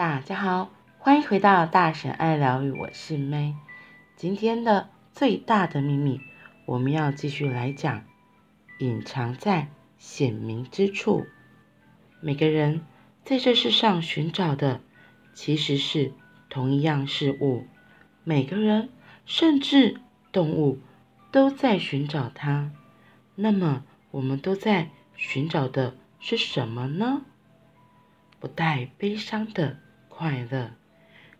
大家好，欢迎回到大神爱疗愈，我是 May。今天的最大的秘密，我们要继续来讲，隐藏在显明之处。每个人在这世上寻找的，其实是同一样事物。每个人，甚至动物，都在寻找它。那么，我们都在寻找的是什么呢？不带悲伤的。快乐，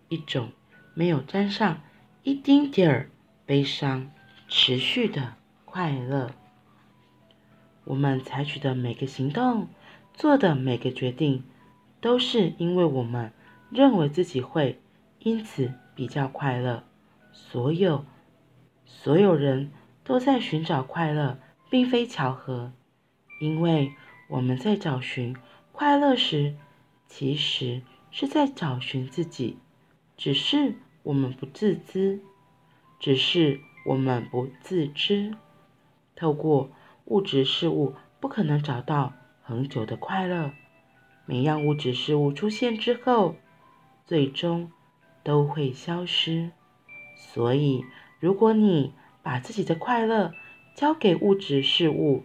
一种没有沾上一丁点儿悲伤、持续的快乐。我们采取的每个行动，做的每个决定，都是因为我们认为自己会因此比较快乐。所有所有人都在寻找快乐，并非巧合，因为我们在找寻快乐时，其实。是在找寻自己，只是我们不自知，只是我们不自知。透过物质事物，不可能找到恒久的快乐。每样物质事物出现之后，最终都会消失。所以，如果你把自己的快乐交给物质事物，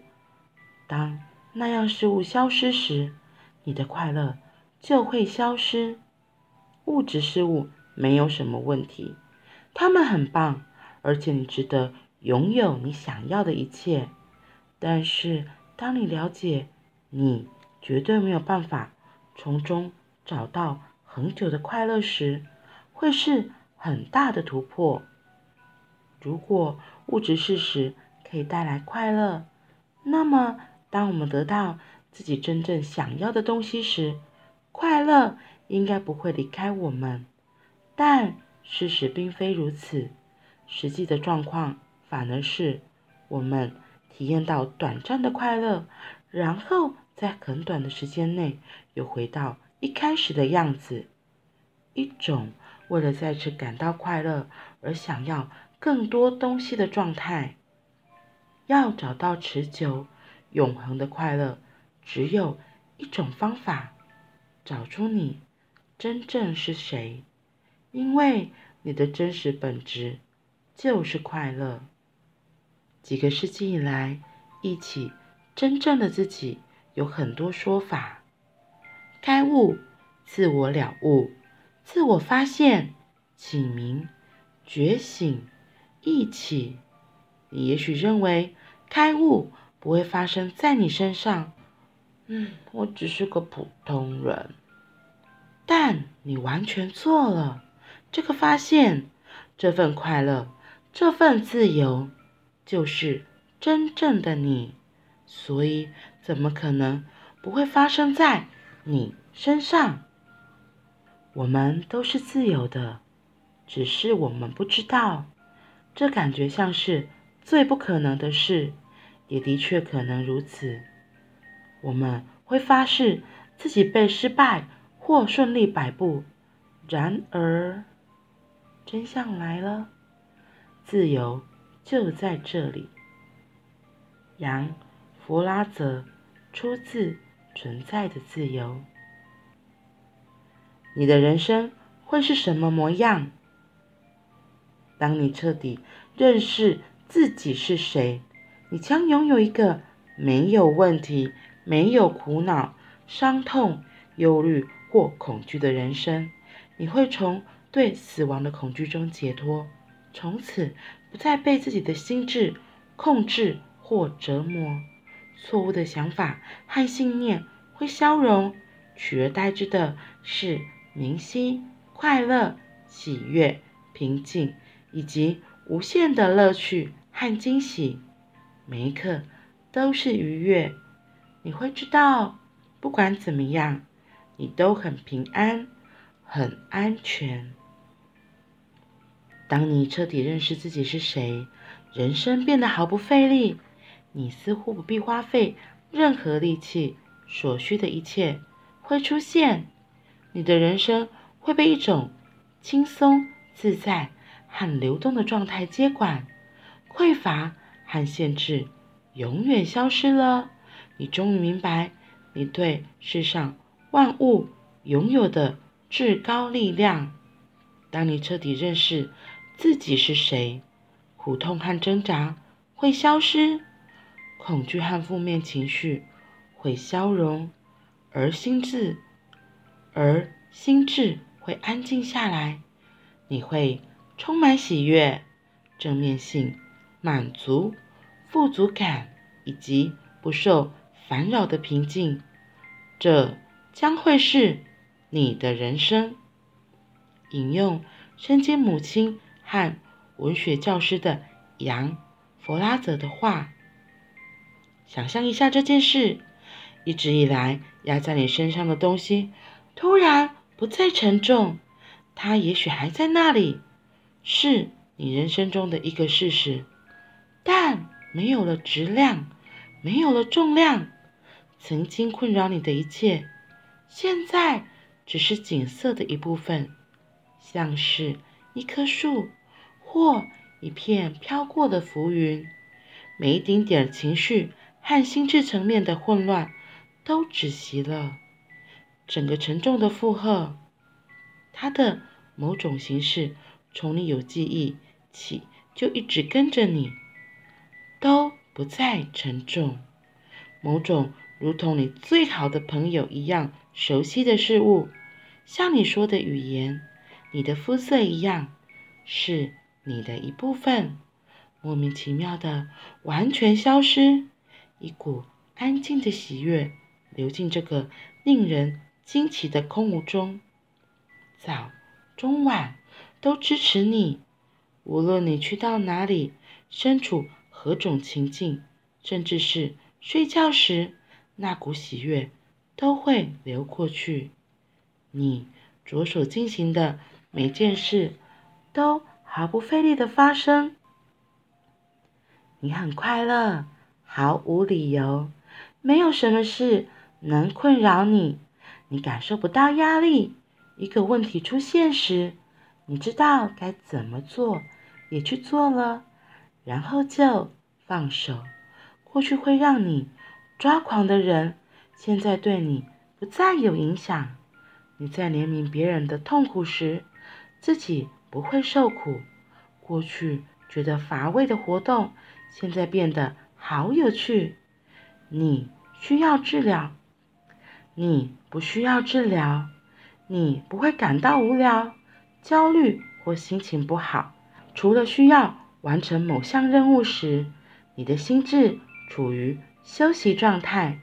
当那样事物消失时，你的快乐。就会消失。物质事物没有什么问题，它们很棒，而且你值得拥有你想要的一切。但是，当你了解你绝对没有办法从中找到恒久的快乐时，会是很大的突破。如果物质事实可以带来快乐，那么当我们得到自己真正想要的东西时，快乐应该不会离开我们，但事实并非如此。实际的状况反而是，我们体验到短暂的快乐，然后在很短的时间内又回到一开始的样子。一种为了再次感到快乐而想要更多东西的状态。要找到持久、永恒的快乐，只有一种方法。找出你真正是谁，因为你的真实本质就是快乐。几个世纪以来，一起真正的自己有很多说法：开悟、自我了悟、自我发现、启明、觉醒、一起。你也许认为开悟不会发生在你身上。嗯，我只是个普通人，但你完全错了。这个发现，这份快乐，这份自由，就是真正的你。所以，怎么可能不会发生在你身上？我们都是自由的，只是我们不知道。这感觉像是最不可能的事，也的确可能如此。我们会发誓自己被失败或顺利摆布，然而真相来了，自由就在这里。杨弗拉泽出自《存在的自由》。你的人生会是什么模样？当你彻底认识自己是谁，你将拥有一个没有问题。没有苦恼、伤痛、忧虑或恐惧的人生，你会从对死亡的恐惧中解脱，从此不再被自己的心智控制或折磨。错误的想法和信念会消融，取而代之的是明晰、快乐、喜悦、平静以及无限的乐趣和惊喜。每一刻都是愉悦。你会知道，不管怎么样，你都很平安，很安全。当你彻底认识自己是谁，人生变得毫不费力。你似乎不必花费任何力气，所需的一切会出现。你的人生会被一种轻松、自在和流动的状态接管，匮乏和限制永远消失了。你终于明白，你对世上万物拥有的至高力量。当你彻底认识自己是谁，苦痛和挣扎会消失，恐惧和负面情绪会消融，而心智，而心智会安静下来。你会充满喜悦、正面性、满足、富足感以及不受烦扰的平静。这将会是你的人生。引用圣经母亲和文学教师的杨弗拉泽的话：“想象一下这件事，一直以来压在你身上的东西，突然不再沉重。它也许还在那里，是你人生中的一个事实，但没有了质量，没有了重量。曾经困扰你的一切，现在只是景色的一部分。”像是一棵树，或一片飘过的浮云，每一丁点情绪和心智层面的混乱都止息了。整个沉重的负荷，它的某种形式，从你有记忆起就一直跟着你，都不再沉重。某种如同你最好的朋友一样熟悉的事物，像你说的语言。你的肤色一样，是你的一部分，莫名其妙的完全消失，一股安静的喜悦流进这个令人惊奇的空无中，早、中、晚都支持你，无论你去到哪里，身处何种情境，甚至是睡觉时，那股喜悦都会流过去，你着手进行的。每件事都毫不费力的发生，你很快乐，毫无理由，没有什么事能困扰你，你感受不到压力。一个问题出现时，你知道该怎么做，也去做了，然后就放手。过去会让你抓狂的人，现在对你不再有影响。你在怜悯别人的痛苦时，自己不会受苦，过去觉得乏味的活动，现在变得好有趣。你需要治疗，你不需要治疗。你不会感到无聊、焦虑或心情不好，除了需要完成某项任务时，你的心智处于休息状态。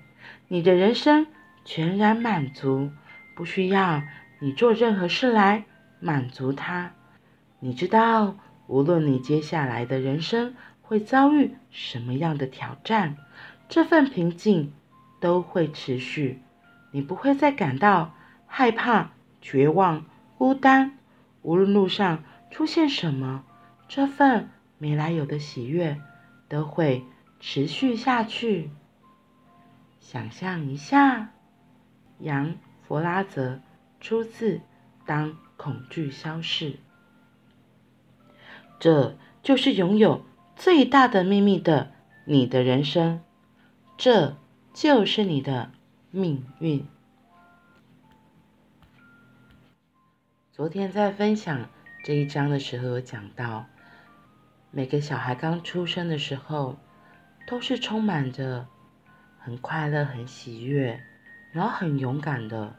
你的人生全然满足，不需要你做任何事来。满足他，你知道，无论你接下来的人生会遭遇什么样的挑战，这份平静都会持续。你不会再感到害怕、绝望、孤单。无论路上出现什么，这份没来由的喜悦都会持续下去。想象一下，杨弗拉泽出自《当》。恐惧消逝，这就是拥有最大的秘密的你的人生，这就是你的命运。昨天在分享这一章的时候，有讲到，每个小孩刚出生的时候，都是充满着很快乐、很喜悦，然后很勇敢的。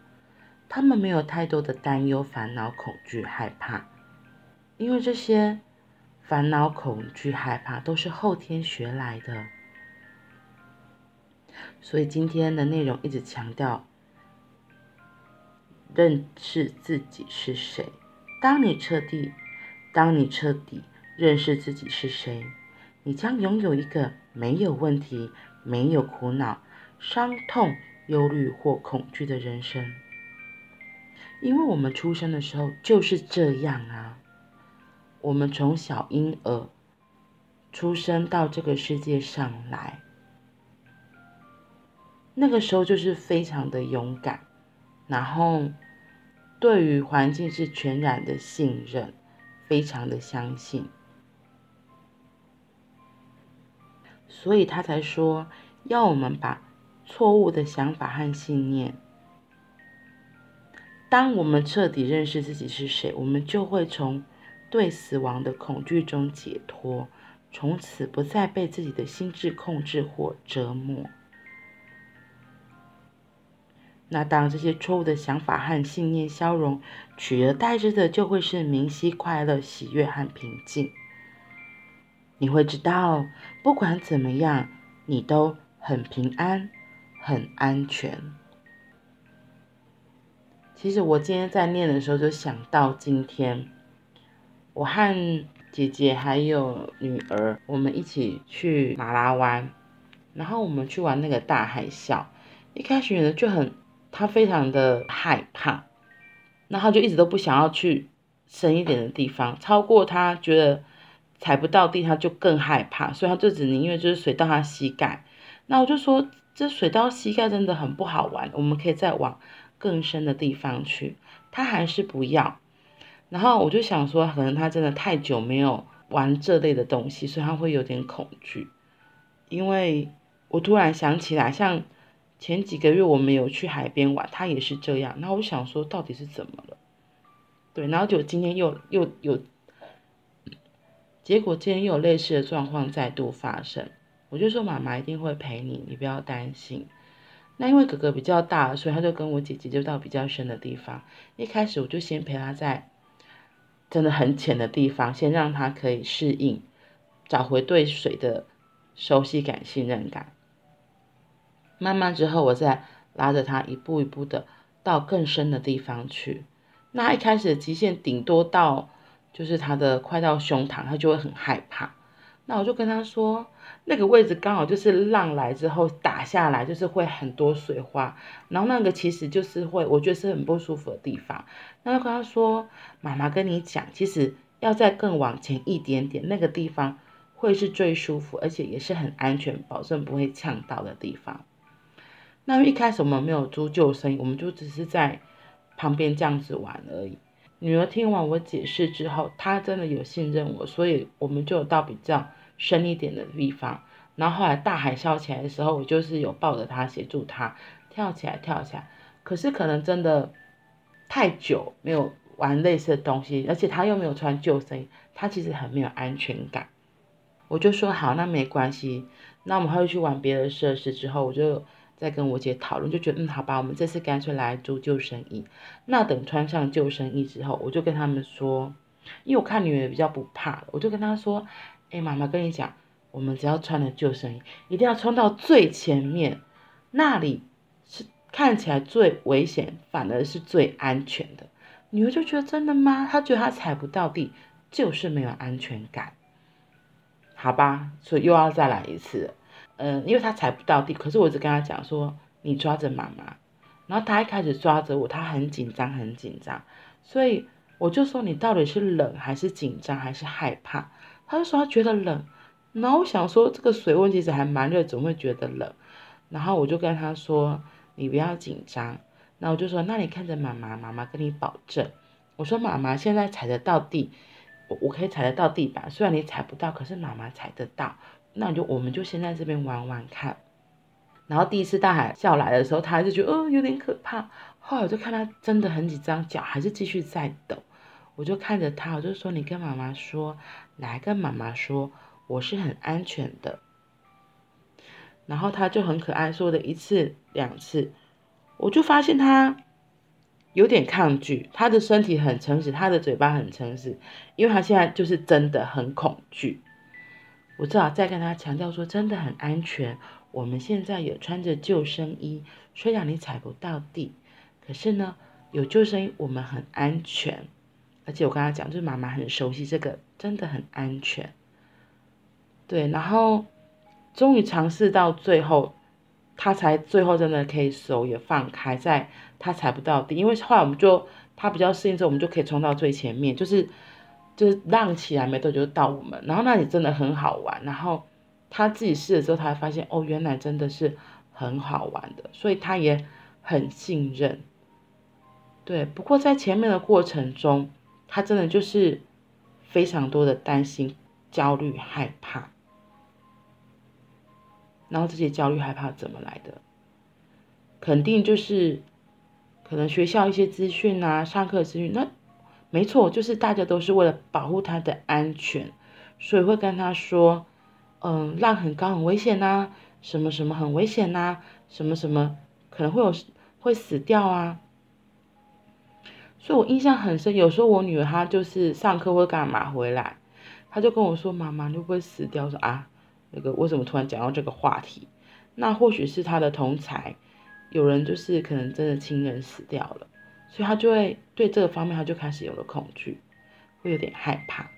他们没有太多的担忧、烦恼、恐惧、害怕，因为这些烦恼、恐惧、害怕都是后天学来的。所以今天的内容一直强调认识自己是谁。当你彻底，当你彻底认识自己是谁，你将拥有一个没有问题、没有苦恼、伤痛、忧虑或恐惧的人生。因为我们出生的时候就是这样啊，我们从小婴儿出生到这个世界上来，那个时候就是非常的勇敢，然后对于环境是全然的信任，非常的相信，所以他才说要我们把错误的想法和信念。当我们彻底认识自己是谁，我们就会从对死亡的恐惧中解脱，从此不再被自己的心智控制或折磨。那当这些错误的想法和信念消融，取而代之的就会是明晰、快乐、喜悦和平静。你会知道，不管怎么样，你都很平安、很安全。其实我今天在念的时候，就想到今天，我和姐姐还有女儿，我们一起去马拉湾，然后我们去玩那个大海啸。一开始呢，就很，她非常的害怕，然后就一直都不想要去深一点的地方，超过她觉得踩不到地，她就更害怕，所以她就只宁愿就是水到她膝盖。那我就说，这水到膝盖真的很不好玩，我们可以再往。更深的地方去，他还是不要。然后我就想说，可能他真的太久没有玩这类的东西，所以他会有点恐惧。因为我突然想起来，像前几个月我们有去海边玩，他也是这样。那我想说，到底是怎么了？对，然后就今天又又有，结果今天又有类似的状况再度发生。我就说，妈妈一定会陪你，你不要担心。那因为哥哥比较大，所以他就跟我姐姐就到比较深的地方。一开始我就先陪他在真的很浅的地方，先让他可以适应，找回对水的熟悉感、信任感。慢慢之后，我再拉着他一步一步的到更深的地方去。那一开始的极限顶多到就是他的快到胸膛，他就会很害怕。那我就跟他说，那个位置刚好就是浪来之后打下来，就是会很多水花，然后那个其实就是会，我觉得是很不舒服的地方。那就跟他说，妈妈跟你讲，其实要再更往前一点点，那个地方会是最舒服，而且也是很安全，保证不会呛到的地方。那一开始我们没有租救生衣，我们就只是在旁边这样子玩而已。女儿听完我解释之后，她真的有信任我，所以我们就到比较深一点的地方。然后后来大海啸起来的时候，我就是有抱着她协助她跳起来，跳起来。可是可能真的太久没有玩类似的东西，而且她又没有穿救生衣，她其实很没有安全感。我就说好，那没关系。那我们会去玩别的设施之后，我就。在跟我姐讨论，就觉得嗯，好吧，我们这次干脆来租救生衣。那等穿上救生衣之后，我就跟他们说，因为我看女儿比较不怕，我就跟她说，哎，妈妈跟你讲，我们只要穿了救生衣，一定要冲到最前面，那里是看起来最危险，反而是最安全的。女儿就觉得真的吗？她觉得她踩不到地，就是没有安全感。好吧，所以又要再来一次。嗯，因为他踩不到地，可是我一直跟他讲说，你抓着妈妈，然后他一开始抓着我，他很紧张，很紧张，所以我就说，你到底是冷还是紧张还是害怕？他就说他觉得冷，然后我想说这个水温其实还蛮热，怎么会觉得冷？然后我就跟他说，你不要紧张，那我就说，那你看着妈妈，妈妈跟你保证，我说妈妈现在踩得到地，我可以踩得到地板，虽然你踩不到，可是妈妈踩得到。那你就我们就先在这边玩玩看，然后第一次大海啸来的时候，他还是觉得哦有点可怕。后来我就看他真的很紧张，脚还是继续在抖。我就看着他，我就说，你跟妈妈说，来跟妈妈说，我是很安全的。然后他就很可爱，说的一次两次，我就发现他有点抗拒，他的身体很诚实，他的嘴巴很诚实，因为他现在就是真的很恐惧。我只好再跟他强调说，真的很安全。我们现在有穿着救生衣，虽然你踩不到地，可是呢，有救生衣，我们很安全。而且我跟他讲，就是妈妈很熟悉这个，真的很安全。对，然后终于尝试到最后，他才最后真的可以手也放开，在他踩不到地，因为后来我们就他比较适应之后，我们就可以冲到最前面，就是。就是浪起来没多久就到我们，然后那里真的很好玩。然后他自己试了之后，他还发现哦，原来真的是很好玩的，所以他也很信任。对，不过在前面的过程中，他真的就是非常多的担心、焦虑、害怕。然后这些焦虑、害怕怎么来的？肯定就是可能学校一些资讯啊，上课资讯，那没错，就是大家都是为了保护他的安全，所以会跟他说，嗯，浪很高很危险呐，什么什么很危险呐，什么什么可能会有会死掉啊。所以我印象很深，有时候我女儿她就是上课或干嘛回来，她就跟我说：“妈妈，你会不会死掉？”说：“啊，那个为什么突然讲到这个话题？那或许是她的同才，有人就是可能真的亲人死掉了，所以他就会对这个方面，他就开始有了恐惧，会有点害怕。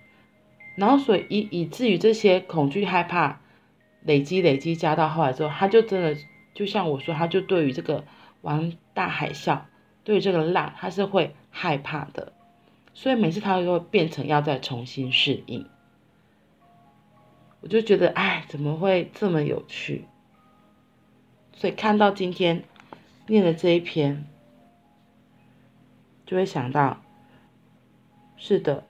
然后所以以以至于这些恐惧害怕累积累积加到后来之后，他就真的就像我说，他就对于这个玩大海啸。”对这个浪，他是会害怕的，所以每次他都会变成要再重新适应。我就觉得，哎，怎么会这么有趣？所以看到今天念的这一篇，就会想到，是的，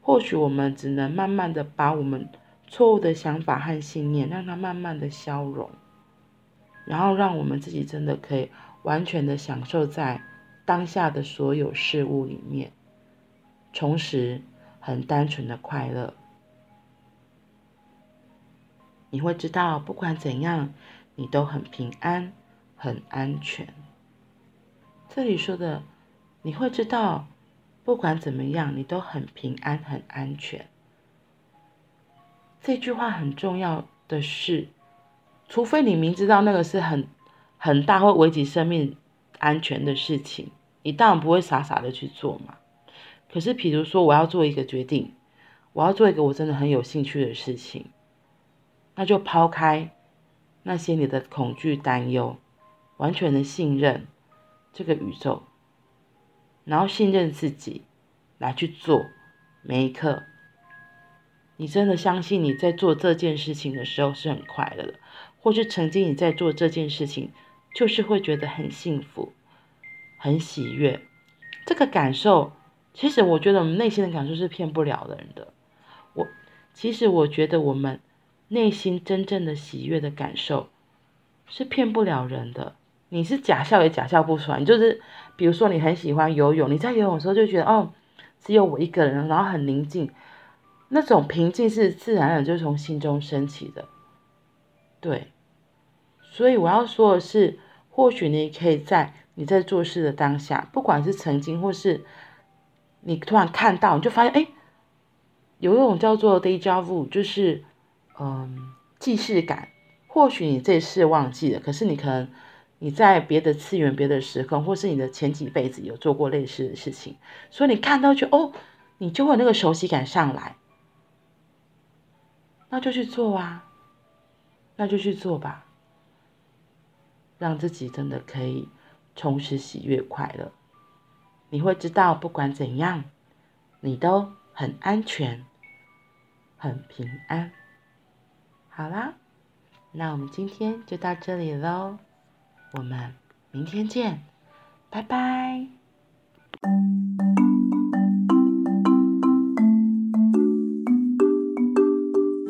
或许我们只能慢慢的把我们错误的想法和信念，让它慢慢的消融，然后让我们自己真的可以完全的享受在。当下的所有事物里面，重拾很单纯的快乐，你会知道，不管怎样，你都很平安、很安全。这里说的，你会知道，不管怎么样，你都很平安、很安全。这句话很重要的是，除非你明知道那个是很很大会危及生命安全的事情。你当然不会傻傻的去做嘛。可是，比如说我要做一个决定，我要做一个我真的很有兴趣的事情，那就抛开那些你的恐惧、担忧，完全的信任这个宇宙，然后信任自己来去做每一刻。你真的相信你在做这件事情的时候是很快乐的，或是曾经你在做这件事情就是会觉得很幸福。很喜悦，这个感受，其实我觉得我们内心的感受是骗不了人的。我其实我觉得我们内心真正的喜悦的感受是骗不了人的。你是假笑也假笑不出来。你就是比如说你很喜欢游泳，你在游泳的时候就觉得哦，只有我一个人，然后很宁静，那种平静是自然而然就从心中升起的。对，所以我要说的是，或许你可以在。你在做事的当下，不管是曾经或是你突然看到，你就发现，哎，有一种叫做 deja vu，就是嗯，既视感。或许你这次忘记了，可是你可能你在别的次元、别的时空，或是你的前几辈子有做过类似的事情，所以你看到就哦，你就会有那个熟悉感上来，那就去做啊，那就去做吧，让自己真的可以。充实、喜悦、快乐，你会知道，不管怎样，你都很安全、很平安。好啦，那我们今天就到这里喽，我们明天见，拜拜。